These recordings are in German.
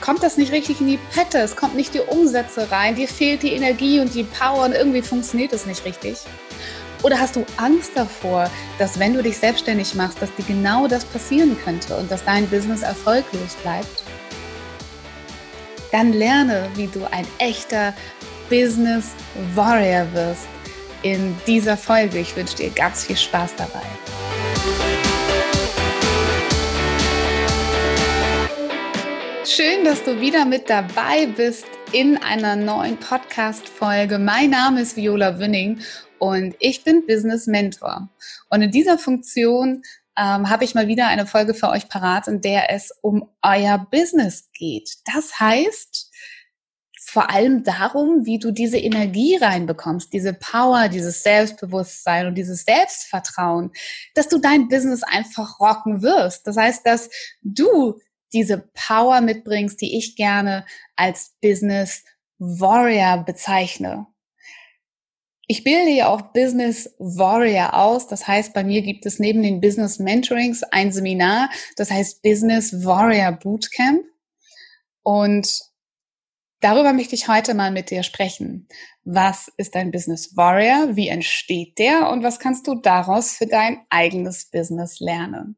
Kommt das nicht richtig in die Pette, es kommt nicht die Umsätze rein, dir fehlt die Energie und die Power und irgendwie funktioniert es nicht richtig? Oder hast du Angst davor, dass wenn du dich selbstständig machst, dass dir genau das passieren könnte und dass dein Business erfolglos bleibt? Dann lerne, wie du ein echter Business Warrior wirst in dieser Folge. Ich wünsche dir ganz viel Spaß dabei. Schön, dass du wieder mit dabei bist in einer neuen Podcast-Folge. Mein Name ist Viola Wünning und ich bin Business Mentor. Und in dieser Funktion ähm, habe ich mal wieder eine Folge für euch parat, in der es um euer Business geht. Das heißt, vor allem darum, wie du diese Energie reinbekommst, diese Power, dieses Selbstbewusstsein und dieses Selbstvertrauen, dass du dein Business einfach rocken wirst. Das heißt, dass du diese Power mitbringst, die ich gerne als Business Warrior bezeichne. Ich bilde ja auch Business Warrior aus. Das heißt, bei mir gibt es neben den Business Mentorings ein Seminar, das heißt Business Warrior Bootcamp. Und darüber möchte ich heute mal mit dir sprechen. Was ist ein Business Warrior? Wie entsteht der? Und was kannst du daraus für dein eigenes Business lernen?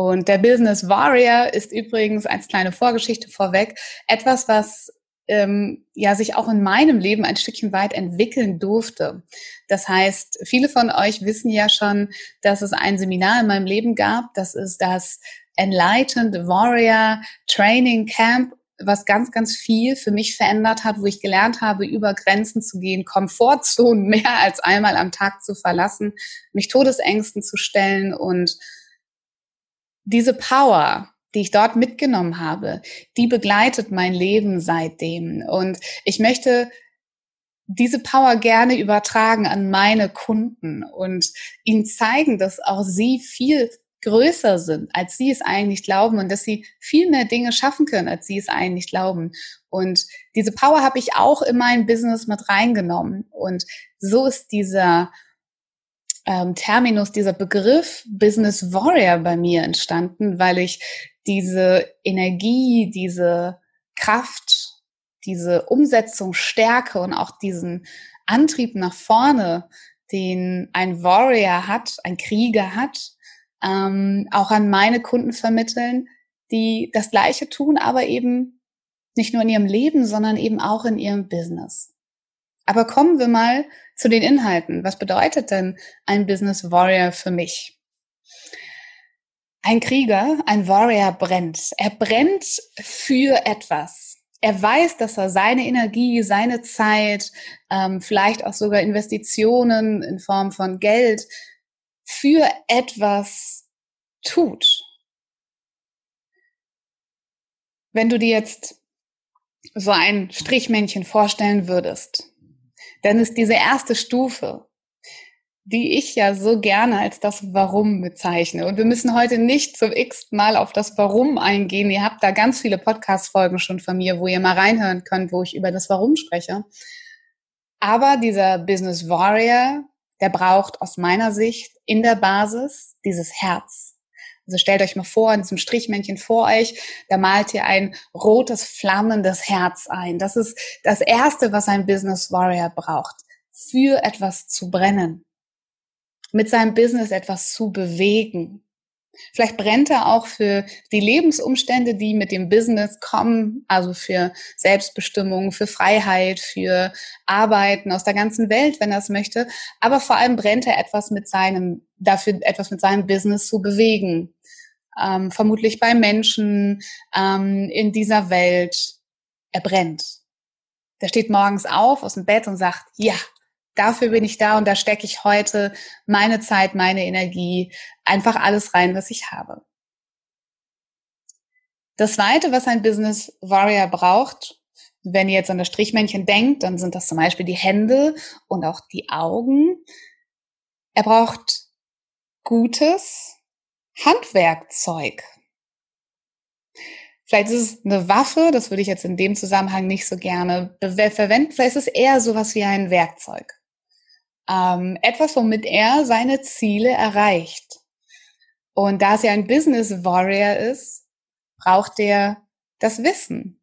Und der Business Warrior ist übrigens als kleine Vorgeschichte vorweg etwas, was ähm, ja sich auch in meinem Leben ein Stückchen weit entwickeln durfte. Das heißt, viele von euch wissen ja schon, dass es ein Seminar in meinem Leben gab. Das ist das Enlightened Warrior Training Camp was ganz, ganz viel für mich verändert hat, wo ich gelernt habe, über Grenzen zu gehen, Komfortzonen mehr als einmal am Tag zu verlassen, mich Todesängsten zu stellen und diese Power, die ich dort mitgenommen habe, die begleitet mein Leben seitdem. Und ich möchte diese Power gerne übertragen an meine Kunden und ihnen zeigen, dass auch sie viel größer sind, als sie es eigentlich glauben und dass sie viel mehr Dinge schaffen können, als sie es eigentlich glauben. Und diese Power habe ich auch in mein Business mit reingenommen. Und so ist dieser ähm, Terminus, dieser Begriff Business Warrior bei mir entstanden, weil ich diese Energie, diese Kraft, diese Umsetzungsstärke und auch diesen Antrieb nach vorne, den ein Warrior hat, ein Krieger hat, ähm, auch an meine Kunden vermitteln, die das Gleiche tun, aber eben nicht nur in ihrem Leben, sondern eben auch in ihrem Business. Aber kommen wir mal zu den Inhalten. Was bedeutet denn ein Business Warrior für mich? Ein Krieger, ein Warrior brennt. Er brennt für etwas. Er weiß, dass er seine Energie, seine Zeit, ähm, vielleicht auch sogar Investitionen in Form von Geld für etwas tut. Wenn du dir jetzt so ein Strichmännchen vorstellen würdest, dann ist diese erste Stufe, die ich ja so gerne als das Warum bezeichne. Und wir müssen heute nicht zum x Mal auf das Warum eingehen. Ihr habt da ganz viele Podcast-Folgen schon von mir, wo ihr mal reinhören könnt, wo ich über das Warum spreche. Aber dieser Business Warrior, der braucht aus meiner Sicht in der Basis dieses Herz. Also stellt euch mal vor, in diesem Strichmännchen vor euch, da malt ihr ein rotes, flammendes Herz ein. Das ist das Erste, was ein Business Warrior braucht, für etwas zu brennen, mit seinem Business etwas zu bewegen. Vielleicht brennt er auch für die Lebensumstände, die mit dem Business kommen, also für Selbstbestimmung, für Freiheit, für Arbeiten aus der ganzen Welt, wenn er es möchte. Aber vor allem brennt er etwas mit seinem, dafür etwas mit seinem Business zu bewegen ähm, vermutlich bei Menschen ähm, in dieser Welt. Er brennt. Der steht morgens auf aus dem Bett und sagt, ja, dafür bin ich da und da stecke ich heute meine Zeit, meine Energie, einfach alles rein, was ich habe. Das zweite, was ein Business Warrior braucht, wenn ihr jetzt an das Strichmännchen denkt, dann sind das zum Beispiel die Hände und auch die Augen. Er braucht gutes Handwerkzeug. Vielleicht ist es eine Waffe, das würde ich jetzt in dem Zusammenhang nicht so gerne verwenden. Vielleicht ist es eher sowas wie ein Werkzeug. Ähm, etwas, womit er seine Ziele erreicht. Und da es ja ein Business Warrior ist, braucht er das Wissen.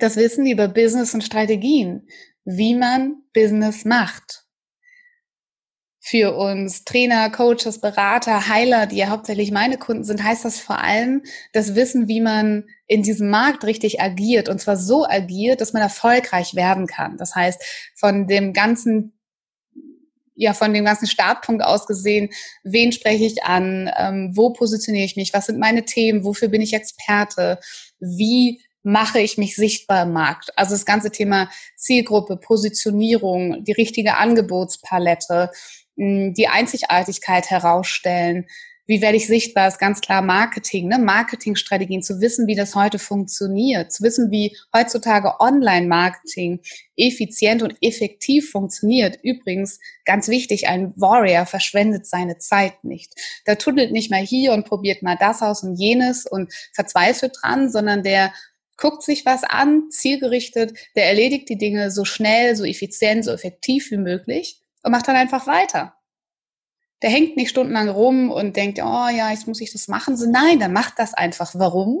Das Wissen über Business und Strategien, wie man Business macht für uns Trainer, Coaches, Berater, Heiler, die ja hauptsächlich meine Kunden sind, heißt das vor allem das Wissen, wie man in diesem Markt richtig agiert und zwar so agiert, dass man erfolgreich werden kann. Das heißt, von dem ganzen ja, von dem ganzen Startpunkt aus gesehen, wen spreche ich an, ähm, wo positioniere ich mich, was sind meine Themen, wofür bin ich Experte, wie mache ich mich sichtbar im Markt. Also das ganze Thema Zielgruppe, Positionierung, die richtige Angebotspalette, die Einzigartigkeit herausstellen. Wie werde ich sichtbar? Ist ganz klar Marketing, ne? Marketingstrategien, zu wissen, wie das heute funktioniert, zu wissen, wie heutzutage Online-Marketing effizient und effektiv funktioniert. Übrigens, ganz wichtig, ein Warrior verschwendet seine Zeit nicht. Der tunnelt nicht mal hier und probiert mal das aus und jenes und verzweifelt dran, sondern der guckt sich was an, zielgerichtet, der erledigt die Dinge so schnell, so effizient, so effektiv wie möglich und macht dann einfach weiter. Der hängt nicht stundenlang rum und denkt, oh ja, jetzt muss ich das machen. So, nein, dann macht das einfach. Warum?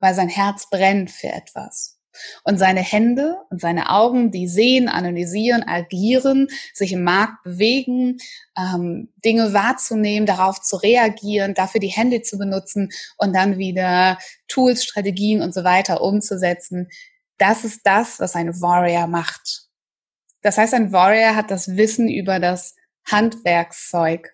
Weil sein Herz brennt für etwas. Und seine Hände und seine Augen, die sehen, analysieren, agieren, sich im Markt bewegen, ähm, Dinge wahrzunehmen, darauf zu reagieren, dafür die Hände zu benutzen und dann wieder Tools, Strategien und so weiter umzusetzen. Das ist das, was ein Warrior macht. Das heißt, ein Warrior hat das Wissen über das Handwerkszeug,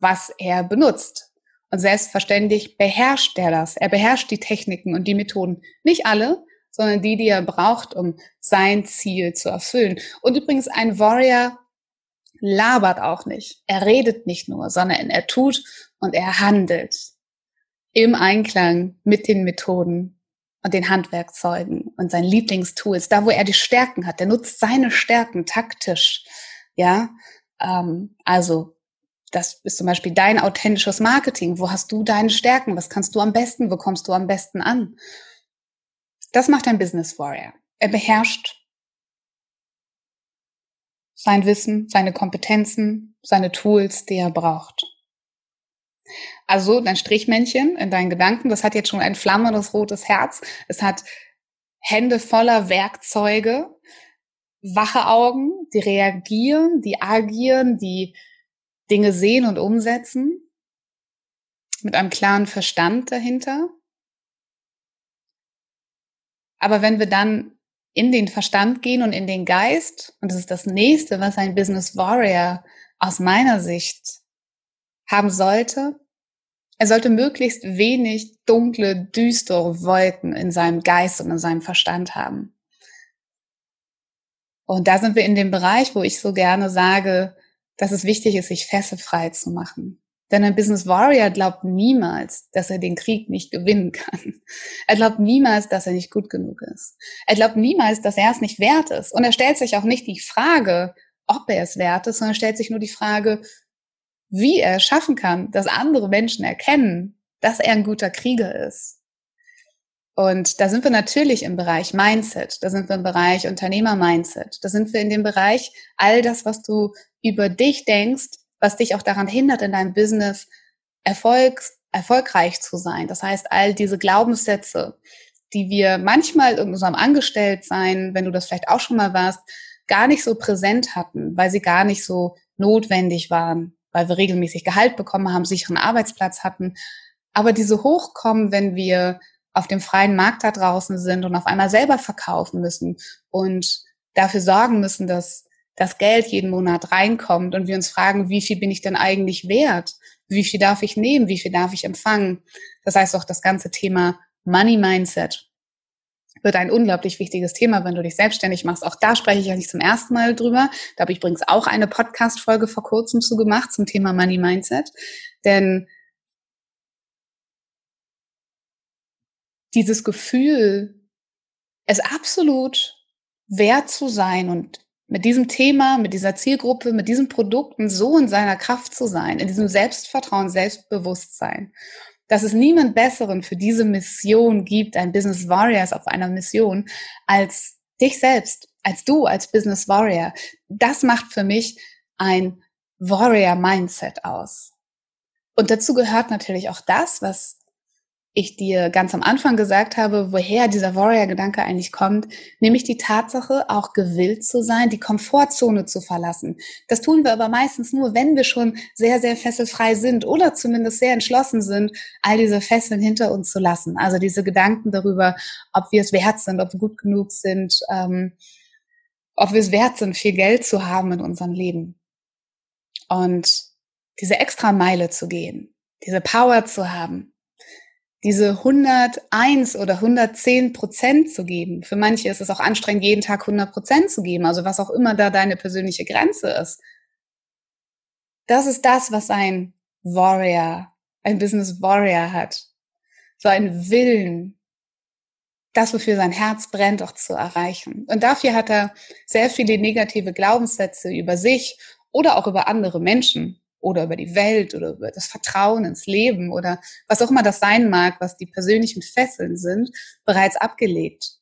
was er benutzt. Und selbstverständlich beherrscht er das. Er beherrscht die Techniken und die Methoden. Nicht alle, sondern die, die er braucht, um sein Ziel zu erfüllen. Und übrigens, ein Warrior labert auch nicht. Er redet nicht nur, sondern er tut und er handelt im Einklang mit den Methoden und den Handwerkzeugen und seinen Lieblingstools, da wo er die Stärken hat, der nutzt seine Stärken taktisch. Ja, ähm, also das ist zum Beispiel dein authentisches Marketing. Wo hast du deine Stärken? Was kannst du am besten? Wo kommst du am besten an? Das macht ein Business Warrior. Er beherrscht sein Wissen, seine Kompetenzen, seine Tools, die er braucht. Also dein Strichmännchen in deinen Gedanken, das hat jetzt schon ein flammendes rotes Herz. Es hat Hände voller Werkzeuge, wache Augen, die reagieren, die agieren, die Dinge sehen und umsetzen, mit einem klaren Verstand dahinter. Aber wenn wir dann in den Verstand gehen und in den Geist, und das ist das nächste, was ein Business Warrior aus meiner Sicht haben sollte, er sollte möglichst wenig dunkle, düstere Wolken in seinem Geist und in seinem Verstand haben. Und da sind wir in dem Bereich, wo ich so gerne sage, dass es wichtig ist, sich fesselfrei zu machen. Denn ein Business Warrior glaubt niemals, dass er den Krieg nicht gewinnen kann. Er glaubt niemals, dass er nicht gut genug ist. Er glaubt niemals, dass er es nicht wert ist. Und er stellt sich auch nicht die Frage, ob er es wert ist, sondern er stellt sich nur die Frage, wie er schaffen kann, dass andere Menschen erkennen, dass er ein guter Krieger ist. Und da sind wir natürlich im Bereich Mindset, da sind wir im Bereich Unternehmer-Mindset, da sind wir in dem Bereich all das, was du über dich denkst, was dich auch daran hindert, in deinem Business Erfolgs, erfolgreich zu sein. Das heißt, all diese Glaubenssätze, die wir manchmal in unserem Angestelltsein, wenn du das vielleicht auch schon mal warst, gar nicht so präsent hatten, weil sie gar nicht so notwendig waren weil wir regelmäßig Gehalt bekommen haben, sicheren Arbeitsplatz hatten. Aber diese hochkommen, wenn wir auf dem freien Markt da draußen sind und auf einmal selber verkaufen müssen und dafür sorgen müssen, dass das Geld jeden Monat reinkommt und wir uns fragen, wie viel bin ich denn eigentlich wert? Wie viel darf ich nehmen? Wie viel darf ich empfangen? Das heißt auch das ganze Thema Money Mindset wird ein unglaublich wichtiges Thema, wenn du dich selbstständig machst. Auch da spreche ich ja nicht zum ersten Mal drüber. Da habe ich übrigens auch eine Podcast-Folge vor kurzem zu gemacht zum Thema Money Mindset. Denn dieses Gefühl, es absolut wert zu sein und mit diesem Thema, mit dieser Zielgruppe, mit diesen Produkten so in seiner Kraft zu sein, in diesem Selbstvertrauen, Selbstbewusstsein, dass es niemand Besseren für diese Mission gibt, ein Business Warrior auf einer Mission, als dich selbst, als du, als Business Warrior. Das macht für mich ein Warrior Mindset aus. Und dazu gehört natürlich auch das, was ich dir ganz am Anfang gesagt habe, woher dieser Warrior-Gedanke eigentlich kommt, nämlich die Tatsache, auch gewillt zu sein, die Komfortzone zu verlassen. Das tun wir aber meistens nur, wenn wir schon sehr, sehr fesselfrei sind oder zumindest sehr entschlossen sind, all diese Fesseln hinter uns zu lassen. Also diese Gedanken darüber, ob wir es wert sind, ob wir gut genug sind, ähm, ob wir es wert sind, viel Geld zu haben in unserem Leben. Und diese extra Meile zu gehen, diese Power zu haben, diese 101 oder 110 Prozent zu geben. Für manche ist es auch anstrengend, jeden Tag 100 Prozent zu geben, also was auch immer da deine persönliche Grenze ist. Das ist das, was ein Warrior, ein Business Warrior hat. So ein Willen, das, wofür sein Herz brennt, auch zu erreichen. Und dafür hat er sehr viele negative Glaubenssätze über sich oder auch über andere Menschen oder über die Welt oder über das Vertrauen ins Leben oder was auch immer das sein mag, was die persönlichen Fesseln sind, bereits abgelegt.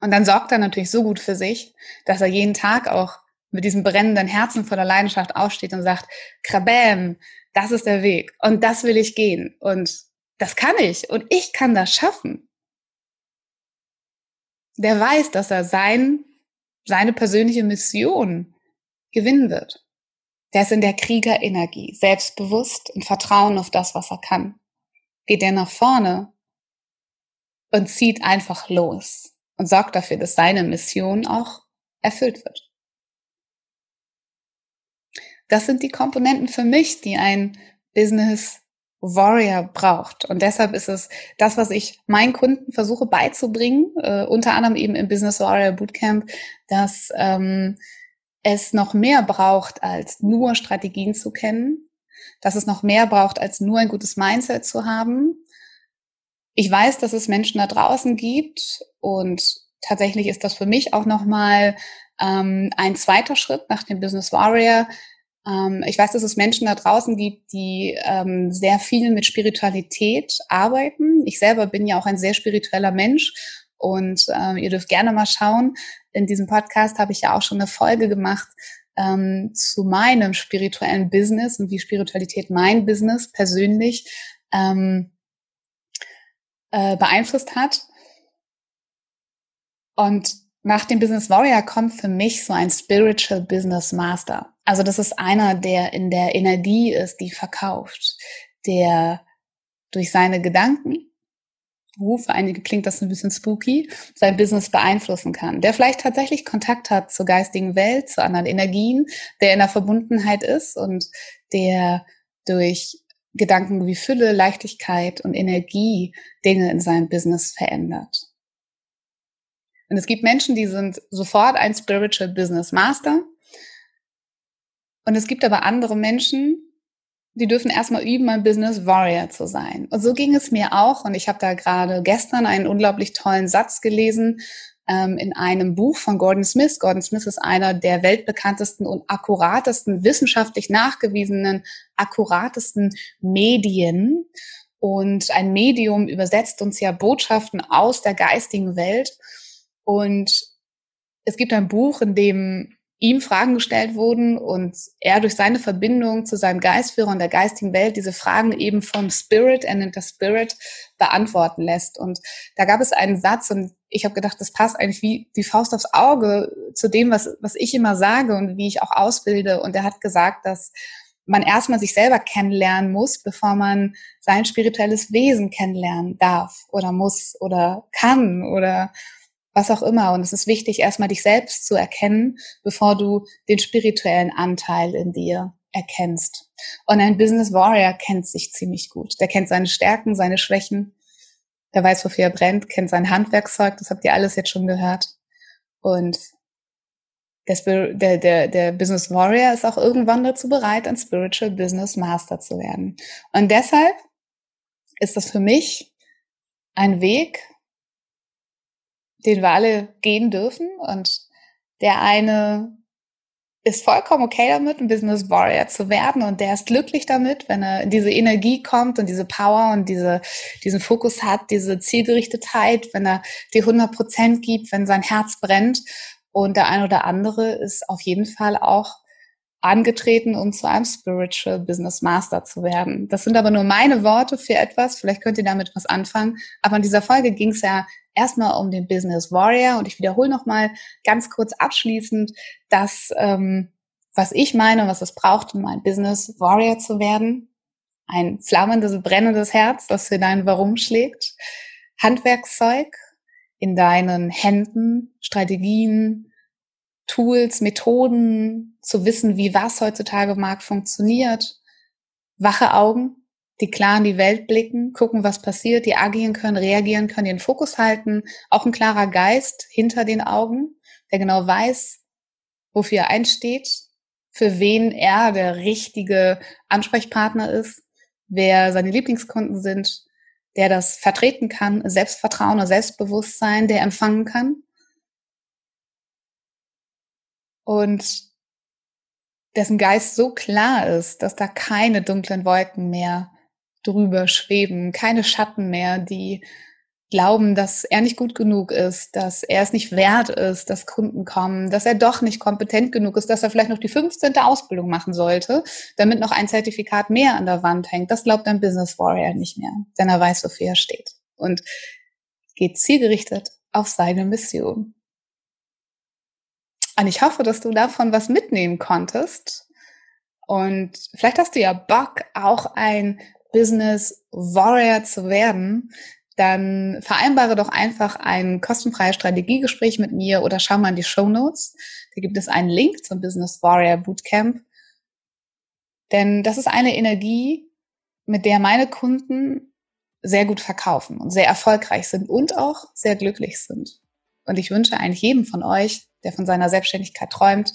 Und dann sorgt er natürlich so gut für sich, dass er jeden Tag auch mit diesem brennenden Herzen voller Leidenschaft aufsteht und sagt, Krabäm, das ist der Weg und das will ich gehen und das kann ich und ich kann das schaffen. Der weiß, dass er sein, seine persönliche Mission gewinnen wird. Der ist in der Kriegerenergie, selbstbewusst und Vertrauen auf das, was er kann. Geht er nach vorne und zieht einfach los und sorgt dafür, dass seine Mission auch erfüllt wird. Das sind die Komponenten für mich, die ein Business Warrior braucht. Und deshalb ist es das, was ich meinen Kunden versuche beizubringen, äh, unter anderem eben im Business Warrior Bootcamp, dass ähm, es noch mehr braucht, als nur Strategien zu kennen, dass es noch mehr braucht, als nur ein gutes Mindset zu haben. Ich weiß, dass es Menschen da draußen gibt und tatsächlich ist das für mich auch nochmal ähm, ein zweiter Schritt nach dem Business Warrior. Ähm, ich weiß, dass es Menschen da draußen gibt, die ähm, sehr viel mit Spiritualität arbeiten. Ich selber bin ja auch ein sehr spiritueller Mensch und ähm, ihr dürft gerne mal schauen. In diesem Podcast habe ich ja auch schon eine Folge gemacht ähm, zu meinem spirituellen Business und wie Spiritualität mein Business persönlich ähm, äh, beeinflusst hat. Und nach dem Business Warrior kommt für mich so ein Spiritual Business Master. Also das ist einer, der in der Energie ist, die verkauft, der durch seine Gedanken, uh, für einige klingt das ein bisschen spooky, sein Business beeinflussen kann, der vielleicht tatsächlich Kontakt hat zur geistigen Welt, zu anderen Energien, der in der Verbundenheit ist und der durch Gedanken wie Fülle, Leichtigkeit und Energie Dinge in seinem Business verändert. Und es gibt Menschen, die sind sofort ein Spiritual Business Master. Und es gibt aber andere Menschen, die dürfen erstmal üben, ein Business Warrior zu sein. Und so ging es mir auch. Und ich habe da gerade gestern einen unglaublich tollen Satz gelesen ähm, in einem Buch von Gordon Smith. Gordon Smith ist einer der weltbekanntesten und akkuratesten, wissenschaftlich nachgewiesenen, akkuratesten Medien. Und ein Medium übersetzt uns ja Botschaften aus der geistigen Welt. Und es gibt ein Buch, in dem ihm Fragen gestellt wurden und er durch seine Verbindung zu seinem Geistführer und der geistigen Welt diese Fragen eben vom Spirit, er nennt das Spirit, beantworten lässt. Und da gab es einen Satz und ich habe gedacht, das passt eigentlich wie die Faust aufs Auge zu dem, was, was ich immer sage und wie ich auch ausbilde. Und er hat gesagt, dass man erstmal sich selber kennenlernen muss, bevor man sein spirituelles Wesen kennenlernen darf oder muss oder kann oder was auch immer. Und es ist wichtig, erstmal dich selbst zu erkennen, bevor du den spirituellen Anteil in dir erkennst. Und ein Business Warrior kennt sich ziemlich gut. Der kennt seine Stärken, seine Schwächen. Der weiß, wofür er brennt, kennt sein Handwerkszeug. Das habt ihr alles jetzt schon gehört. Und der, der, der Business Warrior ist auch irgendwann dazu bereit, ein Spiritual Business Master zu werden. Und deshalb ist das für mich ein Weg, den wir alle gehen dürfen. Und der eine ist vollkommen okay damit, ein Business Warrior zu werden und der ist glücklich damit, wenn er in diese Energie kommt und diese Power und diese, diesen Fokus hat, diese Zielgerichtetheit, wenn er die 100 Prozent gibt, wenn sein Herz brennt. Und der ein oder andere ist auf jeden Fall auch angetreten, um zu einem Spiritual Business Master zu werden. Das sind aber nur meine Worte für etwas. Vielleicht könnt ihr damit was anfangen. Aber in dieser Folge ging es ja erstmal um den Business Warrior und ich wiederhole nochmal ganz kurz abschließend, dass ähm, was ich meine, was es braucht, um ein Business Warrior zu werden. Ein flammendes, brennendes Herz, das für dein Warum schlägt. Handwerkszeug in deinen Händen, Strategien, Tools, Methoden, zu wissen, wie was heutzutage im Markt funktioniert. Wache Augen, die klar in die Welt blicken, gucken, was passiert, die agieren können, reagieren können, den Fokus halten, auch ein klarer Geist hinter den Augen, der genau weiß, wofür er einsteht, für wen er der richtige Ansprechpartner ist, wer seine Lieblingskunden sind, der das vertreten kann, Selbstvertrauen und Selbstbewusstsein, der empfangen kann. Und dessen Geist so klar ist, dass da keine dunklen Wolken mehr drüber schweben, keine Schatten mehr, die glauben, dass er nicht gut genug ist, dass er es nicht wert ist, dass Kunden kommen, dass er doch nicht kompetent genug ist, dass er vielleicht noch die 15. Ausbildung machen sollte, damit noch ein Zertifikat mehr an der Wand hängt. Das glaubt ein Business Warrior nicht mehr, denn er weiß, wofür er steht und geht zielgerichtet auf seine Mission. Und ich hoffe, dass du davon was mitnehmen konntest. Und vielleicht hast du ja Bock, auch ein Business Warrior zu werden, dann vereinbare doch einfach ein kostenfreies Strategiegespräch mit mir oder schau mal in die Show Notes. Da gibt es einen Link zum Business Warrior Bootcamp. Denn das ist eine Energie, mit der meine Kunden sehr gut verkaufen und sehr erfolgreich sind und auch sehr glücklich sind. Und ich wünsche eigentlich jedem von euch, der von seiner Selbstständigkeit träumt,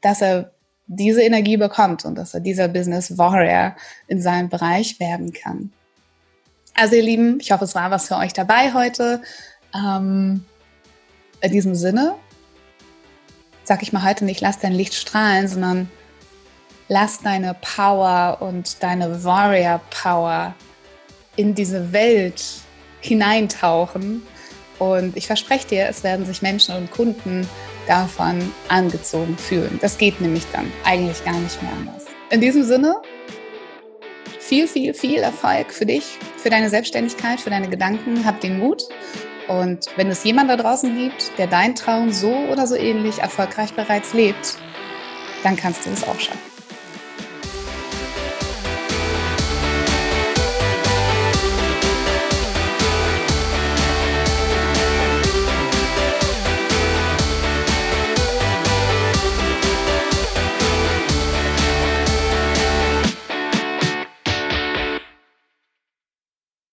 dass er diese Energie bekommt und dass er dieser Business Warrior in seinem Bereich werden kann. Also ihr Lieben, ich hoffe, es war was für euch dabei heute. Ähm, in diesem Sinne sag ich mal heute nicht, lass dein Licht strahlen, sondern lass deine Power und deine Warrior Power in diese Welt hineintauchen. Und ich verspreche dir, es werden sich Menschen und Kunden davon angezogen fühlen. Das geht nämlich dann eigentlich gar nicht mehr anders. In diesem Sinne, viel, viel, viel Erfolg für dich, für deine Selbstständigkeit, für deine Gedanken. Hab den Mut. Und wenn es jemand da draußen gibt, der deinen Traum so oder so ähnlich erfolgreich bereits lebt, dann kannst du es auch schaffen.